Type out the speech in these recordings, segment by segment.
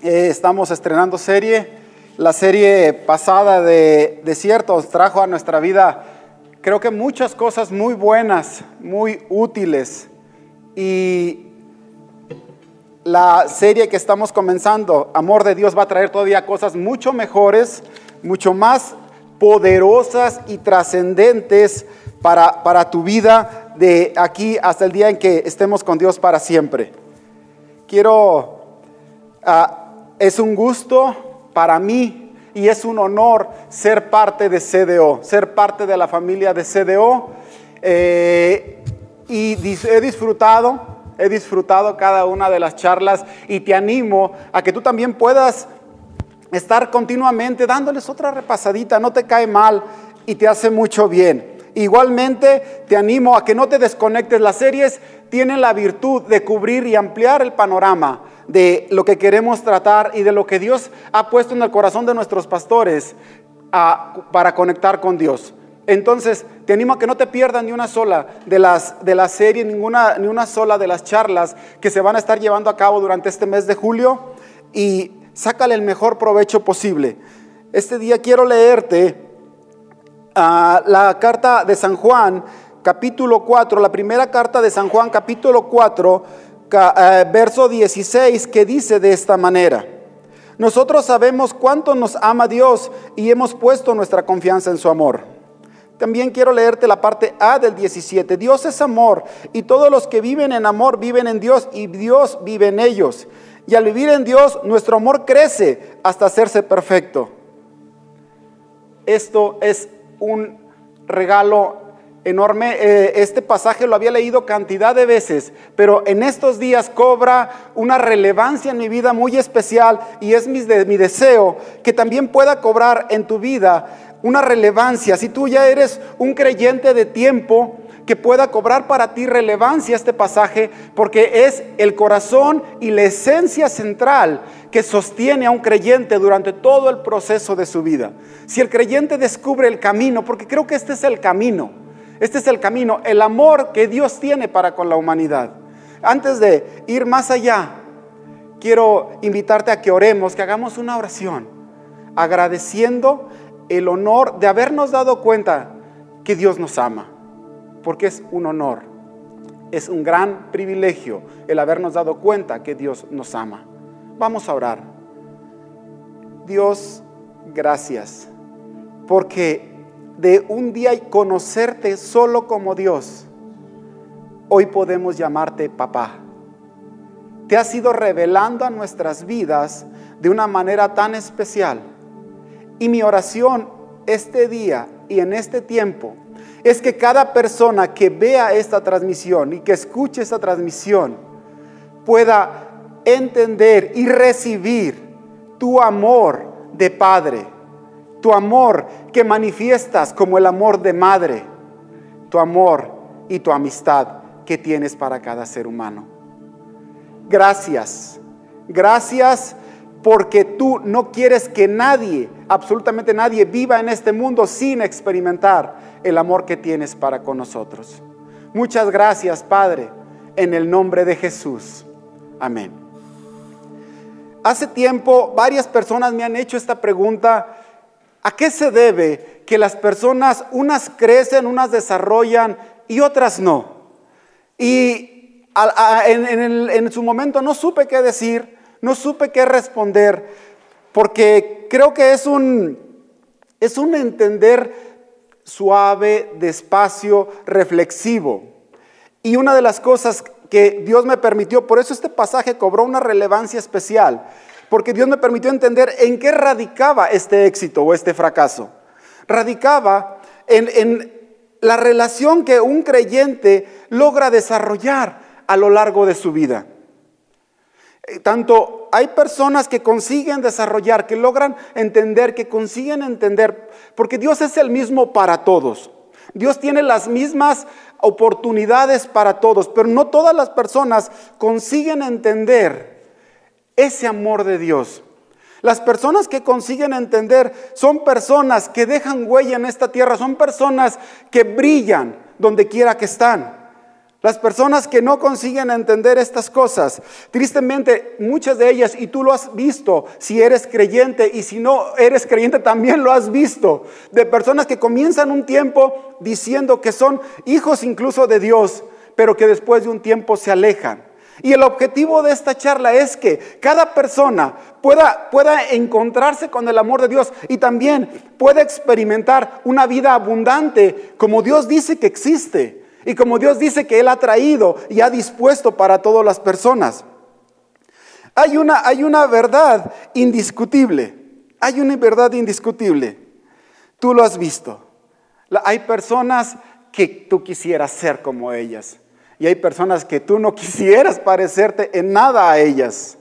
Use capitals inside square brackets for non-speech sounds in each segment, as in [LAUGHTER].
Eh, estamos estrenando serie. La serie pasada de Desiertos trajo a nuestra vida, creo que muchas cosas muy buenas, muy útiles. Y la serie que estamos comenzando, Amor de Dios, va a traer todavía cosas mucho mejores, mucho más poderosas y trascendentes para, para tu vida de aquí hasta el día en que estemos con Dios para siempre. Quiero, ah, es un gusto para mí y es un honor ser parte de CDO, ser parte de la familia de CDO. Eh, y he disfrutado, he disfrutado cada una de las charlas y te animo a que tú también puedas estar continuamente dándoles otra repasadita, no te cae mal y te hace mucho bien. Igualmente te animo a que no te desconectes. Las series tienen la virtud de cubrir y ampliar el panorama de lo que queremos tratar y de lo que Dios ha puesto en el corazón de nuestros pastores para conectar con Dios. Entonces, te animo a que no te pierdas ni una sola de las de la serie, ni una sola de las charlas que se van a estar llevando a cabo durante este mes de julio y sácale el mejor provecho posible. Este día quiero leerte ah, la carta de San Juan, capítulo 4, la primera carta de San Juan, capítulo 4, eh, verso 16, que dice de esta manera. Nosotros sabemos cuánto nos ama Dios y hemos puesto nuestra confianza en su amor. También quiero leerte la parte A del 17. Dios es amor y todos los que viven en amor viven en Dios y Dios vive en ellos. Y al vivir en Dios, nuestro amor crece hasta hacerse perfecto. Esto es un regalo enorme. Eh, este pasaje lo había leído cantidad de veces, pero en estos días cobra una relevancia en mi vida muy especial y es mi, mi deseo que también pueda cobrar en tu vida una relevancia. Si tú ya eres un creyente de tiempo, que pueda cobrar para ti relevancia este pasaje, porque es el corazón y la esencia central que sostiene a un creyente durante todo el proceso de su vida. Si el creyente descubre el camino, porque creo que este es el camino, este es el camino, el amor que Dios tiene para con la humanidad. Antes de ir más allá, quiero invitarte a que oremos, que hagamos una oración, agradeciendo el honor de habernos dado cuenta que Dios nos ama porque es un honor, es un gran privilegio el habernos dado cuenta que Dios nos ama. Vamos a orar. Dios, gracias, porque de un día conocerte solo como Dios, hoy podemos llamarte papá. Te has ido revelando a nuestras vidas de una manera tan especial. Y mi oración este día y en este tiempo es que cada persona que vea esta transmisión y que escuche esta transmisión pueda entender y recibir tu amor de padre, tu amor que manifiestas como el amor de madre, tu amor y tu amistad que tienes para cada ser humano. Gracias, gracias porque tú no quieres que nadie, absolutamente nadie, viva en este mundo sin experimentar el amor que tienes para con nosotros. Muchas gracias, Padre, en el nombre de Jesús. Amén. Hace tiempo varias personas me han hecho esta pregunta, ¿a qué se debe que las personas, unas crecen, unas desarrollan y otras no? Y en, en su momento no supe qué decir, no supe qué responder, porque creo que es un, es un entender suave, despacio, reflexivo. Y una de las cosas que Dios me permitió, por eso este pasaje cobró una relevancia especial, porque Dios me permitió entender en qué radicaba este éxito o este fracaso. Radicaba en, la relación que un creyente logra desarrollar a lo largo de su vida. Eh, tanto hay personas que consiguen desarrollar, que logran entender, que consiguen entender, porque Dios es el mismo para todos. Dios tiene las mismas oportunidades para todos, pero no todas las personas consiguen entender ese amor de Dios. Las personas que consiguen entender son personas que dejan huella en esta tierra, son personas que brillan donde quiera que están. Las personas que no consiguen entender estas cosas, tristemente muchas de ellas, y tú lo has visto si eres creyente, y si no eres creyente también lo has visto, de personas que comienzan un tiempo diciendo que son hijos incluso de Dios, pero que después de un tiempo se alejan. Y el objetivo de esta charla es que cada persona pueda, pueda encontrarse con el amor de Dios y también pueda experimentar una vida abundante como Dios dice que existe. Y como Dios dice que Él ha traído y ha dispuesto para todas las personas. Hay una, hay una verdad indiscutible. Hay una verdad indiscutible. Tú lo has visto. Hay personas que tú quisieras ser como ellas. Y hay personas que tú no [LAUGHS] quisieras parecerte en nada a ellas.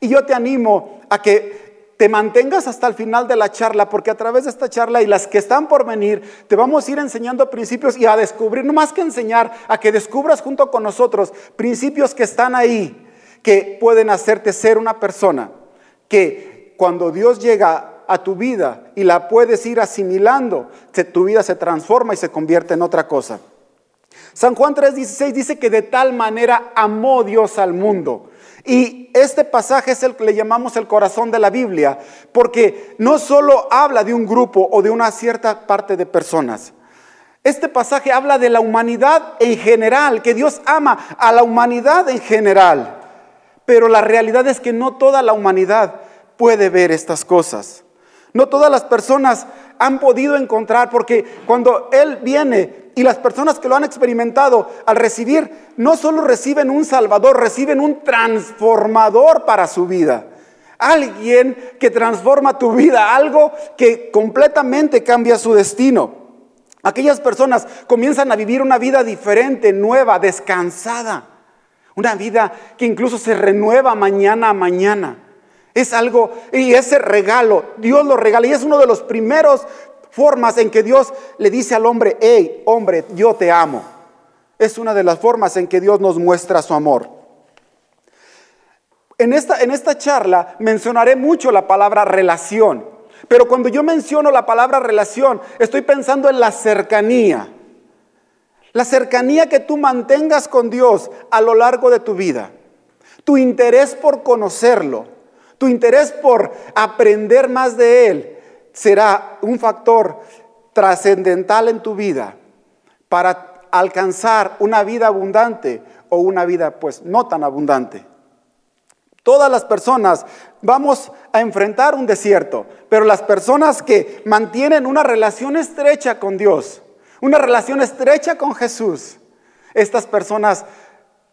Y yo te animo a que te mantengas hasta el final de la charla, porque a través de esta charla y las que están por venir, te vamos a ir enseñando principios y a descubrir, no más que enseñar, a que descubras junto con nosotros principios que están ahí, que pueden hacerte ser una persona que cuando Dios llega a tu vida y la puedes ir asimilando, tu vida se transforma y se convierte en otra cosa. San Juan 3:16 dice que de tal manera amó Dios al mundo y este pasaje es el que le llamamos el corazón de la Biblia, porque no solo habla de un grupo o de una cierta parte de personas. Este pasaje habla de la humanidad en general, que Dios ama a la humanidad en general. Pero la realidad es que no toda la humanidad puede ver estas cosas. No todas las personas han podido encontrar, porque cuando Él viene y las personas que lo han experimentado al recibir, no solo reciben un salvador, reciben un transformador para su vida. Alguien que transforma tu vida, algo que completamente cambia su destino. Aquellas personas comienzan a vivir una vida diferente, nueva, descansada. Una vida que incluso se renueva mañana a mañana. Es algo, y ese regalo, Dios lo regala, y es uno de los primeros formas en que Dios le dice al hombre, hey, hombre, yo te amo. Es una de las formas en que Dios nos muestra su amor. En esta, en esta charla mencionaré mucho la palabra relación, pero cuando yo menciono la palabra relación, estoy pensando en la cercanía. La cercanía que tú mantengas con Dios a lo largo de tu vida. Tu interés por conocerlo, tu interés por aprender más de Él, será un factor trascendental en tu vida para alcanzar una vida abundante o una vida pues no tan abundante. Todas las personas vamos a enfrentar un desierto, pero las personas que mantienen una relación estrecha con Dios, una relación estrecha con Jesús, estas personas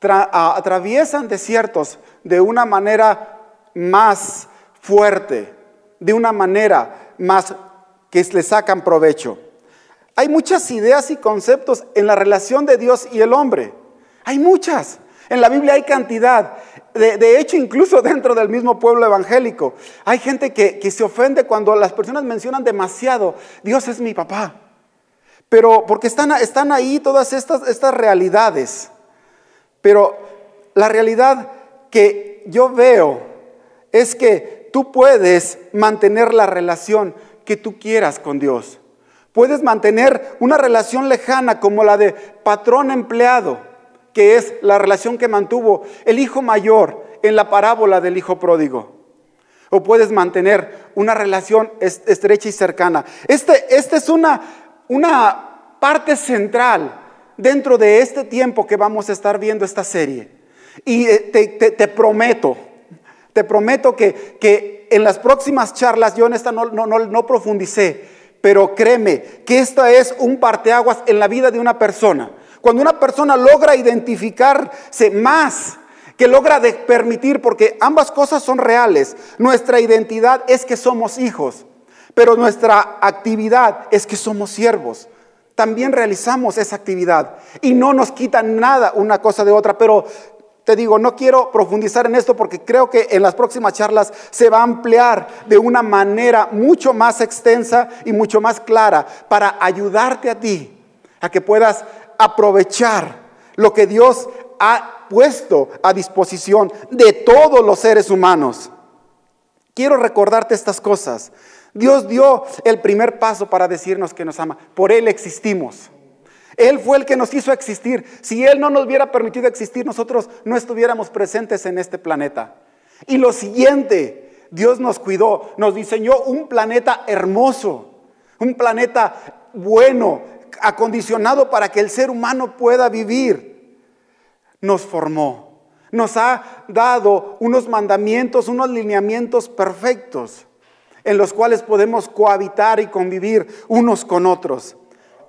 atraviesan desiertos de una manera más fuerte, de una manera más que le sacan provecho. Hay muchas ideas y conceptos en la relación de Dios y el hombre. Hay muchas. En la Biblia hay cantidad. De, hecho, incluso [LAUGHS] dentro del mismo pueblo evangélico, hay gente que, se ofende cuando las personas mencionan demasiado, Dios es mi papá. Pero porque están, ahí todas estas realidades. Pero la realidad que yo veo es que tú puedes mantener la relación que tú quieras con Dios. Puedes mantener una relación lejana como la de patrón-empleado, que es la relación que mantuvo el hijo mayor en la parábola del hijo pródigo. O puedes mantener una relación estrecha y cercana. Esta este es una, una parte central dentro de este tiempo que vamos a estar viendo esta serie. Y eh, te prometo, te prometo que, en las próximas charlas, yo en esta no, no, no profundicé, pero créeme que esta es un parteaguas en la vida de una persona. Cuando una persona logra identificarse más, que logra permitir, porque ambas cosas son reales, nuestra identidad es que somos hijos, pero nuestra actividad es que somos siervos. También realizamos esa actividad y no nos quita nada una cosa de otra, pero te digo, no quiero profundizar en esto porque creo que en las próximas charlas se va a ampliar de una manera mucho más extensa y mucho más clara para ayudarte a ti a que puedas aprovechar lo que Dios ha puesto a disposición de todos los seres humanos. Quiero recordarte estas cosas. Dios dio el primer paso para decirnos que nos ama. Por Él existimos. Él fue el que nos hizo existir. Si Él no nos hubiera permitido existir, nosotros no estuviéramos presentes en este planeta. Y lo siguiente, Dios nos cuidó, nos diseñó un planeta hermoso, un planeta bueno, acondicionado para que el ser humano pueda vivir. Nos formó, nos ha dado unos mandamientos, unos lineamientos perfectos en los cuales podemos cohabitar y convivir unos con otros.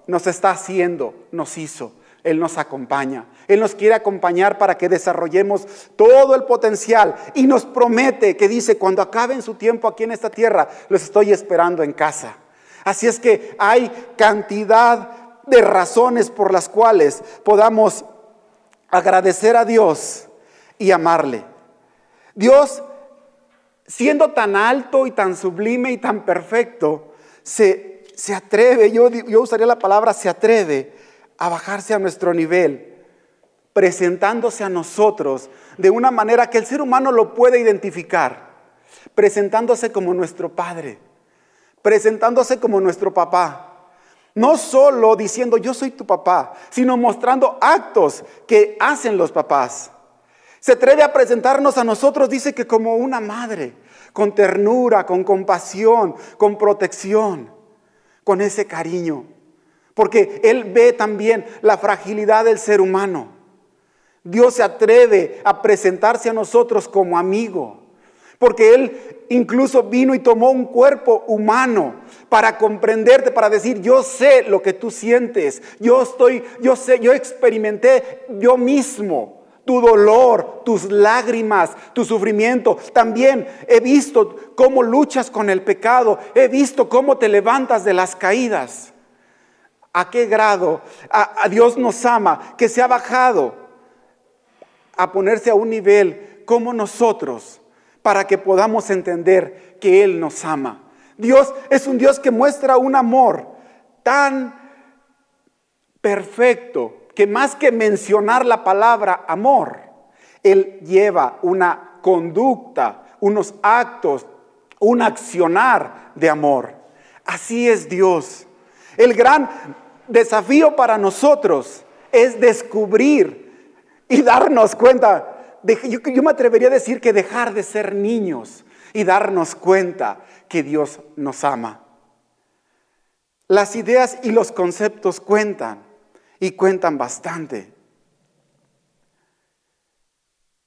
Nos está haciendo, nos hizo, Él nos acompaña. Él nos quiere acompañar para que desarrollemos todo el potencial y nos promete que dice, cuando acaben su tiempo aquí en esta tierra, los estoy esperando en casa. Así es que hay cantidad de razones por las cuales podamos agradecer a Dios y amarle. Dios siendo tan alto y tan sublime y tan perfecto, se, atreve, yo, yo usaría la palabra se atreve a bajarse a nuestro nivel, presentándose a nosotros de una manera que el ser humano lo puede identificar, presentándose como nuestro Padre, presentándose como nuestro papá. No solo diciendo yo soy tu papá, sino mostrando actos que hacen los papás. Se atreve a presentarnos a nosotros, dice que como una madre, con ternura, con compasión, con protección, con ese cariño. Porque Él ve también la fragilidad del ser humano. Dios se atreve a presentarse a nosotros como amigo. Porque Él incluso vino y tomó un cuerpo humano para comprenderte, para decir, yo sé lo que tú sientes, yo estoy, yo sé, yo experimenté yo mismo tu dolor, tus lágrimas, tu sufrimiento. También he visto cómo luchas con el pecado, he visto cómo te levantas de las caídas. ¿A qué grado a, Dios nos ama? Que se ha bajado a ponerse a un nivel como nosotros para que podamos entender que Él nos ama. Dios es un Dios que muestra un amor tan perfecto, que más que mencionar la palabra amor, Él lleva una conducta, unos actos, un accionar de amor. Así es Dios. El gran desafío para nosotros es descubrir y darnos cuenta. yo, yo me atrevería a decir que dejar de ser niños y darnos cuenta que Dios nos ama. Las ideas y los conceptos cuentan y cuentan bastante.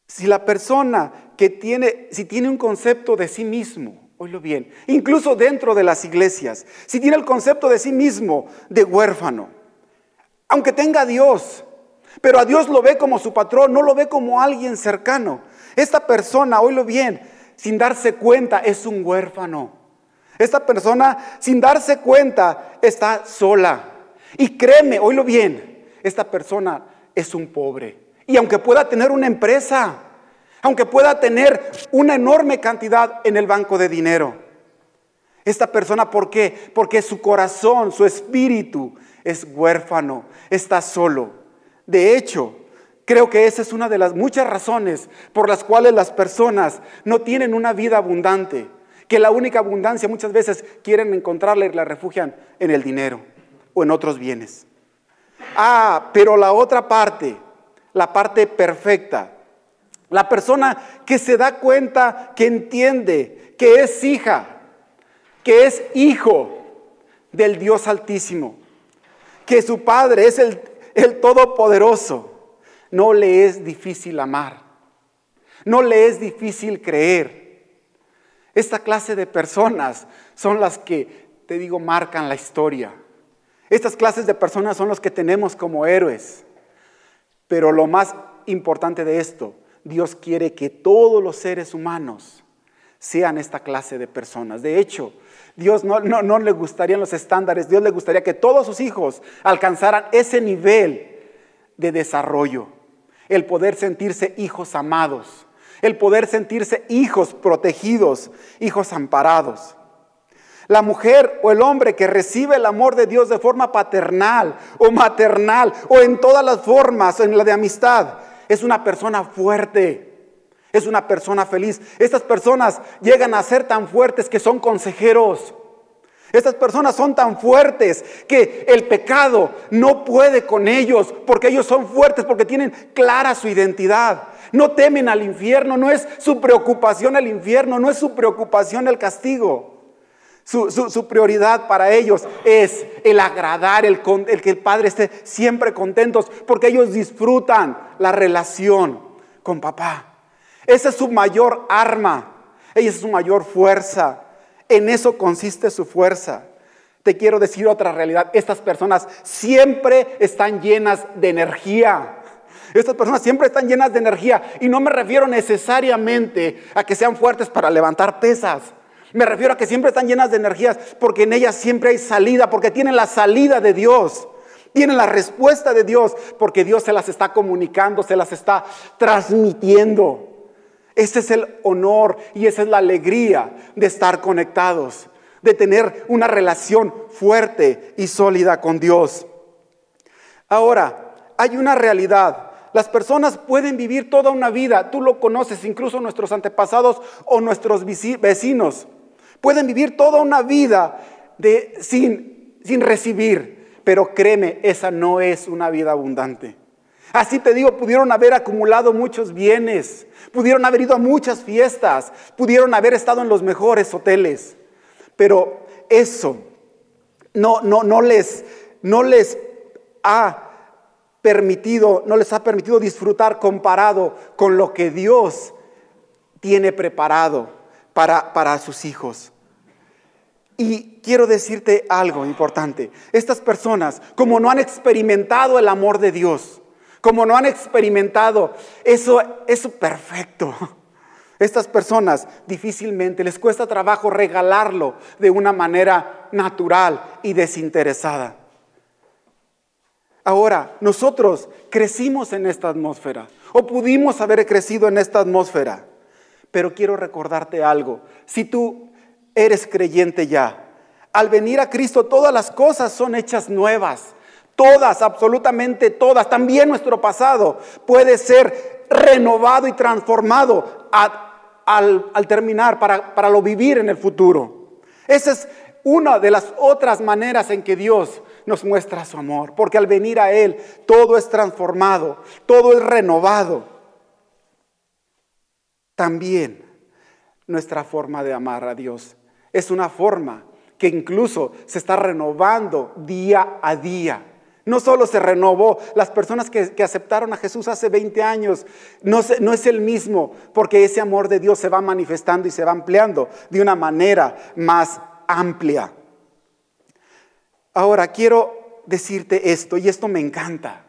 Si la persona que tiene, si tiene un concepto de sí mismo, oílo bien, incluso dentro de las iglesias, si tiene el concepto de sí mismo de huérfano, aunque tenga a Dios, pero a Dios lo ve como su patrón, no lo ve como alguien cercano. Esta persona, oílo bien, sin darse cuenta es un huérfano. Esta persona, sin darse cuenta, está sola. Y créeme, oílo bien, esta persona es un pobre. Y aunque pueda tener una empresa, aunque pueda tener una enorme cantidad en el banco de dinero, esta persona, ¿por qué? Porque su corazón, su espíritu es huérfano, está solo. De hecho, creo que esa es una de las muchas razones por las cuales las personas no tienen una vida abundante, que la única abundancia muchas veces quieren encontrarla y la refugian en el dinero o en otros bienes. Ah, pero la otra parte, la parte perfecta, la persona que se da cuenta, que entiende, que es hija, que es hijo del Dios Altísimo, que su Padre es el, el Todopoderoso, no le es difícil amar, no le es difícil creer. Esta clase de personas son las que, te digo, marcan la historia. Estas clases de personas son los que tenemos como héroes. Pero lo más importante de esto, Dios quiere que todos los seres humanos sean esta clase de personas. De hecho, Dios no, no, le gustarían los estándares, Dios le gustaría que todos sus hijos alcanzaran ese nivel de desarrollo, el poder sentirse hijos amados, el poder sentirse hijos protegidos, hijos amparados. La mujer o el hombre que recibe el amor de Dios de forma paternal o maternal o en todas las formas, en la de amistad, es una persona fuerte. Es una persona feliz. Estas personas llegan a ser tan fuertes que son consejeros. Estas personas son tan fuertes que el pecado no puede con ellos porque ellos son fuertes, porque tienen clara su identidad. No temen al infierno, no es su preocupación el infierno, no es su preocupación el castigo. Su, prioridad para ellos es el agradar, el, que el Padre esté siempre contentos, porque ellos disfrutan la relación con papá. Esa es su mayor arma, ella es su mayor fuerza. En eso consiste su fuerza. Te quiero decir otra realidad. Estas personas siempre están llenas de energía. Estas personas siempre están llenas de energía. Y no me refiero necesariamente a que sean fuertes para levantar pesas. Me refiero a que siempre están llenas de energías porque en ellas siempre hay salida, porque tienen la salida de Dios. Tienen la respuesta de Dios porque Dios se las está comunicando, se las está transmitiendo. Ese es el honor y esa es la alegría de estar conectados, de tener una relación fuerte y sólida con Dios. Ahora, hay una realidad. Las personas pueden vivir toda una vida, tú lo conoces, incluso nuestros antepasados o nuestros vecinos, pueden vivir toda una vida de, sin, sin recibir, pero créeme, esa no es una vida abundante. Así te digo, pudieron haber acumulado muchos bienes, pudieron haber ido a muchas fiestas, pudieron haber estado en los mejores hoteles, pero eso no, no, no, les, no les ha permitido, no les ha permitido disfrutar comparado con lo que Dios tiene preparado para, para sus hijos. Y quiero decirte algo importante. Estas personas, como no han experimentado el amor de Dios, como no han experimentado eso, eso perfecto. [LAUGHS] Estas personas difícilmente les cuesta trabajo regalarlo de una manera natural y desinteresada. Ahora, nosotros crecimos en esta atmósfera o pudimos haber crecido en esta atmósfera, pero quiero recordarte algo. Si tú eres creyente ya, al venir a Cristo todas las cosas son hechas nuevas. Todas, absolutamente todas, también nuestro pasado puede ser renovado y transformado al, terminar para, para lo vivir en el futuro. Esa es una de las otras maneras en que Dios nos muestra su amor, porque al venir a Él todo es transformado, todo es renovado. También nuestra forma de amar a Dios es una forma que incluso se está renovando día a día. No solo se renovó, las personas que, aceptaron a Jesús hace 20 años, no, no es el mismo, porque ese amor de Dios se va manifestando y se va ampliando de una manera más amplia. Ahora, quiero decirte esto, y esto me encanta,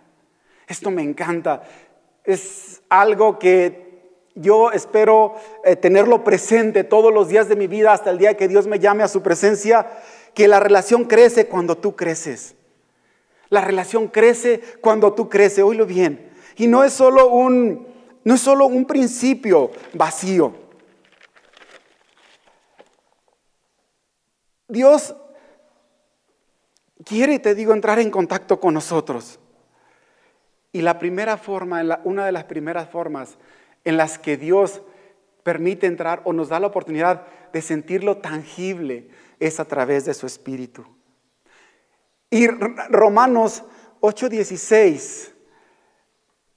esto me encanta. Es algo que yo espero eh, tenerlo presente todos los días de mi vida hasta el día que Dios me llame a su presencia, que la relación crece cuando tú creces. La relación crece cuando tú creces, oílo bien. Y no es solo un, no es solo un principio vacío. Dios quiere, te digo, entrar en contacto con nosotros. Y la primera forma, una de las primeras formas en las que Dios permite entrar o nos da la oportunidad de sentirlo tangible es a través de su Espíritu. Y Romanos 8:16,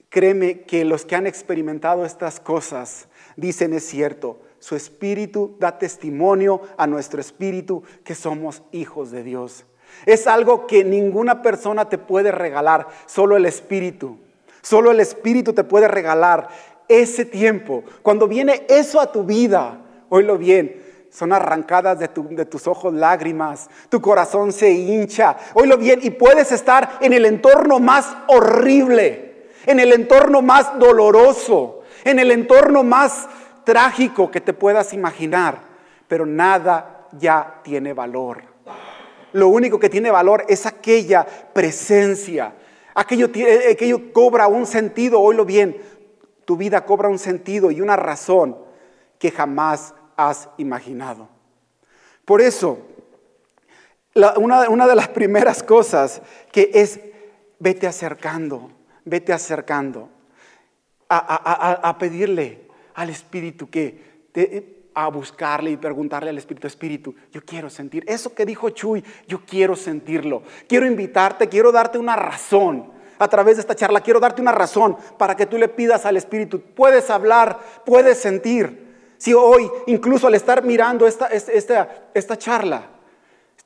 créeme que los que han experimentado estas cosas dicen es cierto, su espíritu da testimonio a nuestro espíritu que somos hijos de Dios. Es algo que ninguna persona te puede regalar, solo el espíritu. Solo el espíritu te puede regalar ese tiempo. Cuando viene eso a tu vida, oílo bien, son arrancadas de, tus ojos lágrimas, tu corazón se hincha, oílo bien, y puedes estar en el entorno más horrible, en el entorno más doloroso, en el entorno más trágico que te puedas imaginar, pero nada ya tiene valor. Lo único que tiene valor es aquella presencia, aquello, aquello cobra un sentido, oílo bien, tu vida cobra un sentido y una razón que jamás has imaginado. Por eso, una, de las [LAUGHS] primeras cosas que es, vete acercando, vete acercando a, pedirle al Espíritu que a buscarle y preguntarle al Espíritu, Espíritu, yo quiero sentir eso que dijo Chuy, yo quiero sentirlo. Quiero invitarte, quiero darte una razón a través de esta charla, quiero darte una razón para que tú le pidas al Espíritu. Puedes hablar, puedes sentir. Si hoy, incluso al estar mirando esta, esta, esta charla,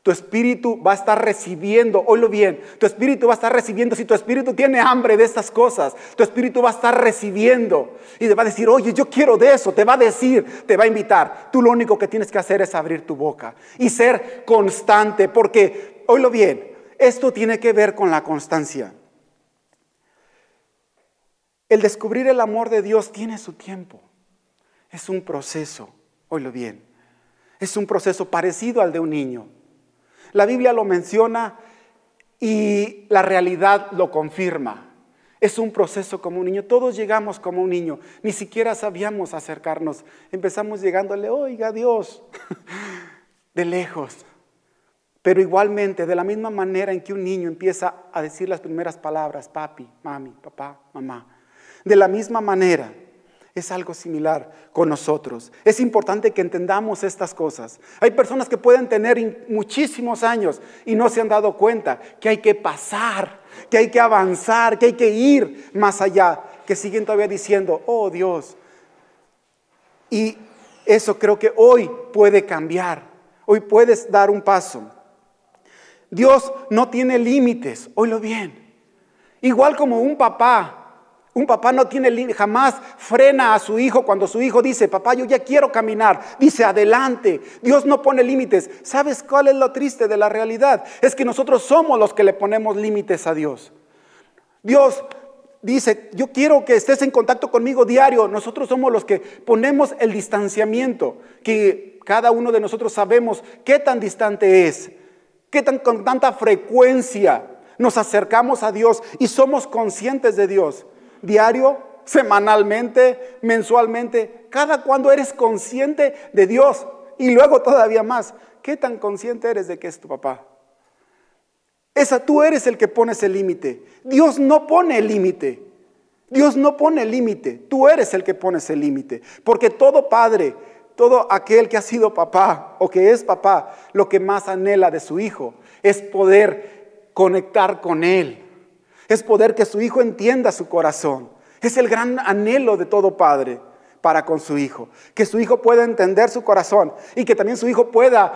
tu espíritu va a estar recibiendo, oílo bien, tu espíritu va a estar recibiendo, si tu espíritu tiene hambre de estas cosas, tu espíritu va a estar recibiendo y te va a decir, oye, yo quiero de eso, te va a decir, te va a invitar. Tú lo único que tienes que hacer es abrir tu boca y ser constante, porque, oílo bien, esto tiene que ver con la constancia. El descubrir el amor de Dios tiene su tiempo. Es un proceso, oílo bien. Es un proceso parecido al de un niño. La Biblia lo menciona y la realidad lo confirma. Es un proceso como un niño. Todos llegamos como un niño. Ni siquiera sabíamos acercarnos. Empezamos llegándole, oiga Dios, [LAUGHS] de lejos. Pero igualmente, de la misma manera en que un niño empieza a decir las primeras palabras, papi, mami, papá, mamá, de la misma manera, es algo similar con nosotros. Es importante que entendamos estas cosas. Hay personas que pueden tener muchísimos años y no se han dado cuenta que hay que pasar, que hay que avanzar, que hay que ir más allá, que siguen todavía diciendo, oh Dios. Y eso creo que hoy puede cambiar. Hoy puedes dar un paso. Dios no tiene límites, oílo bien. Igual como un papá un papá no tiene jamás frena a su hijo cuando su hijo dice, papá, yo ya quiero caminar. Dice, adelante. Dios no pone límites. ¿Sabes cuál es lo triste de la realidad? Es que nosotros somos los que le ponemos límites a Dios. Dios dice, yo quiero que estés en contacto conmigo diario. Nosotros somos los que ponemos el distanciamiento, que cada uno de nosotros sabemos qué tan distante es, qué tan con tanta frecuencia nos acercamos a Dios y somos conscientes de Dios diario, semanalmente, mensualmente, cada cuando eres consciente de Dios y luego todavía más, ¿qué tan consciente eres de que es tu papá? Esa tú eres el que pones el límite. Dios no pone el límite. Dios no pone el límite. Tú eres el que pones el límite. Porque todo padre, todo aquel que ha sido papá o que es papá, lo que más anhela de su hijo es poder conectar con él, es poder que su hijo entienda su corazón. Es el gran anhelo de todo padre para con su hijo. Que su hijo pueda entender su corazón y que también su hijo pueda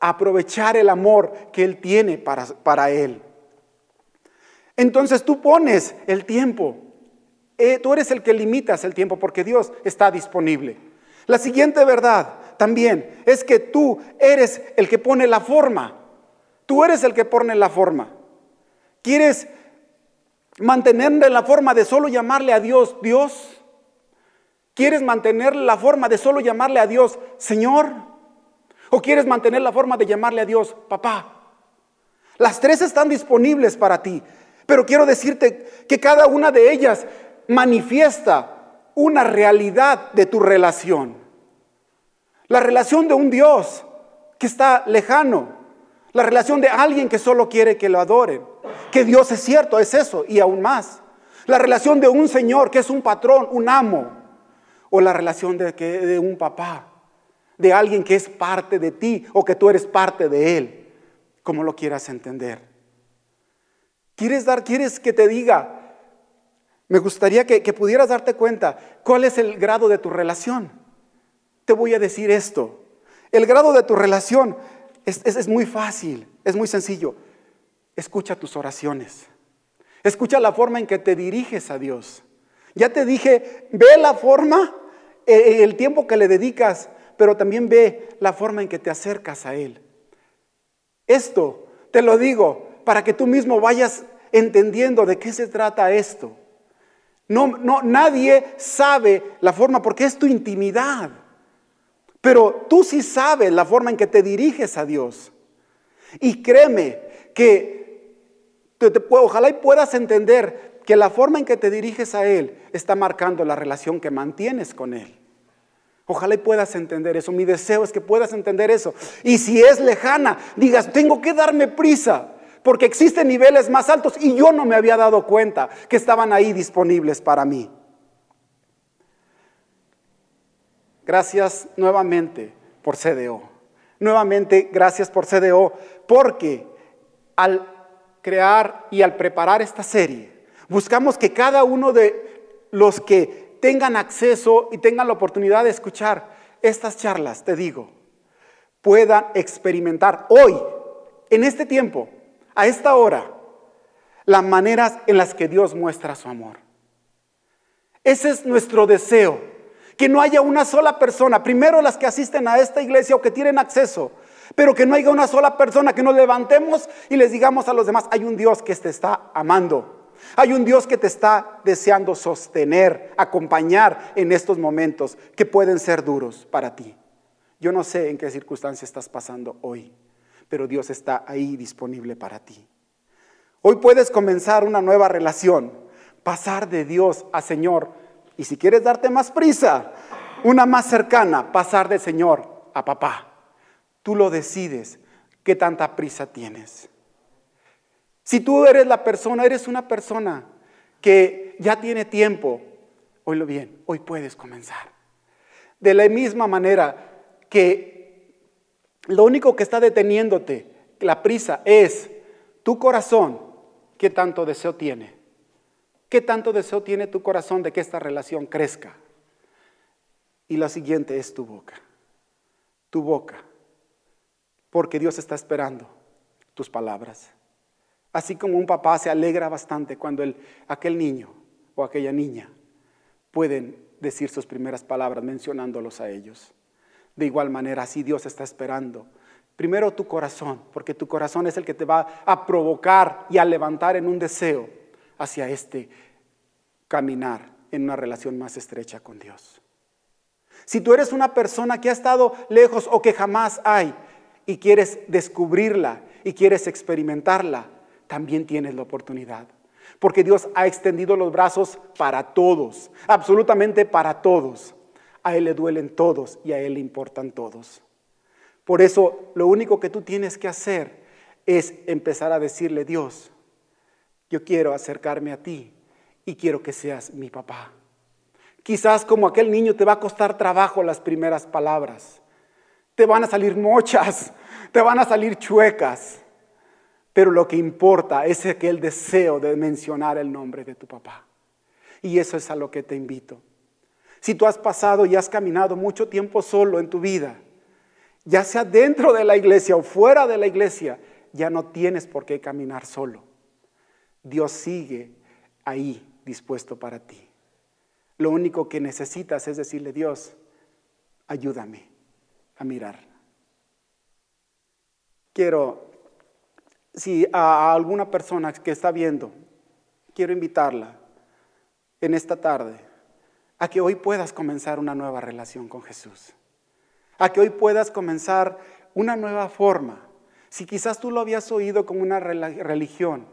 aprovechar el amor que él tiene para, para él. Entonces tú pones el tiempo. Eh, tú eres el que limitas el tiempo porque Dios está disponible. La siguiente verdad también es que tú eres el que pone la forma. Tú eres el que pone la forma. ¿Quieres mantener la forma de solo llamarle a Dios Dios? ¿Quieres mantener la forma de solo llamarle a Dios Señor? ¿O quieres mantener la forma de llamarle a Dios Papá? Las tres están disponibles para ti, pero quiero decirte que cada una de ellas manifiesta una realidad de tu relación. La relación de un Dios que está lejano, la relación de alguien que solo quiere que lo adoren que Dios es cierto, es eso y aún más. La relación de un Señor que es un patrón, un amo, o la relación de, que, de un papá, de alguien que es parte de ti o que tú eres parte de Él, como lo quieras entender. ¿Quieres dar, quieres que te diga? Me gustaría que, pudieras darte cuenta cuál es el grado de tu relación. Te voy a decir esto. El grado de tu relación es muy fácil, es muy sencillo escucha tus oraciones. Escucha la forma en que te diriges a Dios. Ya te dije, ve la forma, eh, el tiempo que le dedicas, pero también ve la forma en que te acercas a Él. Esto te lo digo para que tú mismo vayas entendiendo de qué se trata esto. No, no, nadie sabe la forma porque es tu intimidad. Pero tú sí sabes la forma en que te diriges a Dios. Y créeme que ojalá y puedas entender que la forma en que te diriges a Él está marcando la relación que mantienes con Él. Ojalá y puedas entender eso. Mi deseo es que puedas entender eso. Y si es lejana, digas, tengo que darme prisa, porque existen niveles más altos y yo no me había dado cuenta que estaban ahí disponibles para mí. Gracias nuevamente por CDO. Nuevamente, gracias por CDO, porque al crear y al preparar esta serie, buscamos que cada uno de los que tengan acceso y tengan la oportunidad de escuchar estas charlas, te digo, puedan experimentar hoy, en este tiempo, a esta hora, las maneras en las que Dios muestra su amor. Ese es nuestro deseo, que no haya una sola persona, primero las que asisten a esta iglesia o que tienen acceso, pero que no haya una sola persona que nos levantemos y les digamos a los demás, hay un Dios que te está amando. Hay un Dios que te está deseando sostener, acompañar en estos momentos que pueden ser duros para ti. Yo no sé en qué circunstancia estás pasando hoy, pero Dios está ahí disponible para ti. Hoy puedes comenzar una nueva relación, pasar de Dios a Señor. Y si quieres darte más prisa, una más cercana, pasar de Señor a papá. Tú lo decides. ¿Qué tanta prisa tienes? Si tú eres la persona, eres una persona que ya tiene tiempo, oílo bien, hoy puedes comenzar. De la misma manera que lo único que está deteniéndote, la prisa, es tu corazón ¿Qué tanto deseo tiene? ¿Qué tanto deseo tiene tu corazón de que esta relación crezca? Y la siguiente es tu boca. Tu boca. Porque Dios está esperando tus palabras. Así como un papá se alegra bastante cuando aquel niño o aquella niña pueden decir sus primeras palabras mencionándolos a ellos. De igual manera, así Dios está esperando Primero tu corazón, porque tu corazón es el que te va a provocar y a levantar en un deseo hacia este caminar en una relación más estrecha con Dios. Si tú eres una persona que ha estado lejos o que jamás hay y quieres descubrirla y quieres experimentarla, también tienes la oportunidad. Porque Dios ha extendido los brazos para todos, absolutamente para todos. A Él le duelen todos y a Él le importan todos. Por eso lo único que tú tienes que hacer es empezar a decirle, Dios, yo quiero acercarme a ti y quiero que seas mi papá. Quizás como aquel niño te va a costar trabajo las primeras palabras. Te van a salir mochas, te van a salir chuecas. Pero lo que importa es aquel deseo de mencionar el nombre de tu papá. Y eso es a lo que te invito. Si tú has pasado y has caminado mucho tiempo solo en tu vida, ya sea dentro de la iglesia o fuera de la iglesia, ya no tienes por qué caminar solo. Dios sigue ahí dispuesto para ti. Lo único que necesitas es decirle, Dios, ayúdame a mirar. Quiero, si a alguna persona que está viendo, quiero invitarla en esta tarde a que hoy puedas comenzar una nueva relación con Jesús a que hoy puedas comenzar una nueva forma. Si quizás tú lo habías oído como una religión,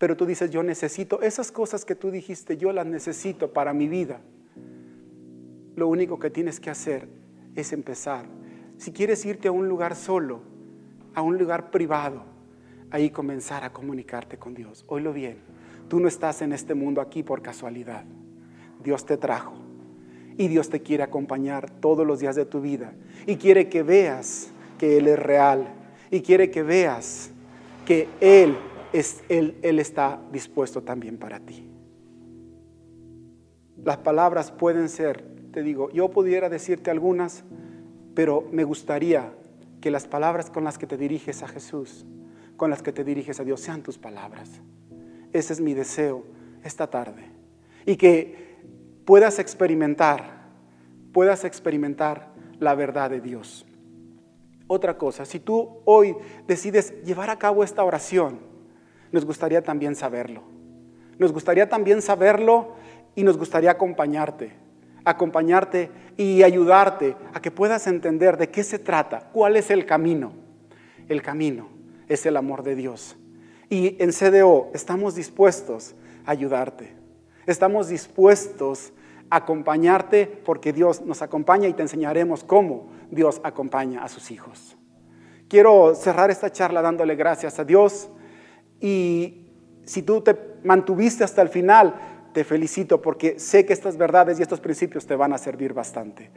pero tú dices, yo necesito esas cosas que tú dijiste, yo las necesito para mi vida. Lo único que tienes que hacer es empezar. Si quieres irte a un lugar solo, a un lugar privado, ahí comenzar a comunicarte con Dios. Oílo bien, tú no estás en este mundo aquí por casualidad. Dios te trajo. Y Dios te quiere acompañar todos los días de tu vida. Y quiere que veas que Él es real. Y quiere que veas que Él, es, él, él está dispuesto también para ti. Las palabras pueden ser, te digo, yo pudiera decirte algunas, pero me gustaría que las palabras con las que te diriges a Jesús, con las que te diriges a Dios, sean tus palabras. Ese es mi deseo esta tarde. Y que puedas experimentar, puedas experimentar la verdad de Dios. Otra cosa, si tú hoy decides llevar a cabo esta oración, nos gustaría también saberlo. Nos gustaría también saberlo y nos gustaría acompañarte, acompañarte y ayudarte a que puedas entender de qué se trata, cuál es el camino. El camino es el amor de Dios. Y en CDO estamos dispuestos a ayudarte. Estamos dispuestos acompañarte porque Dios nos acompaña y te enseñaremos cómo Dios acompaña a sus hijos. Quiero cerrar esta charla dándole gracias a Dios y si tú te mantuviste hasta el final, te felicito porque sé que estas verdades y estos principios te van a servir bastante.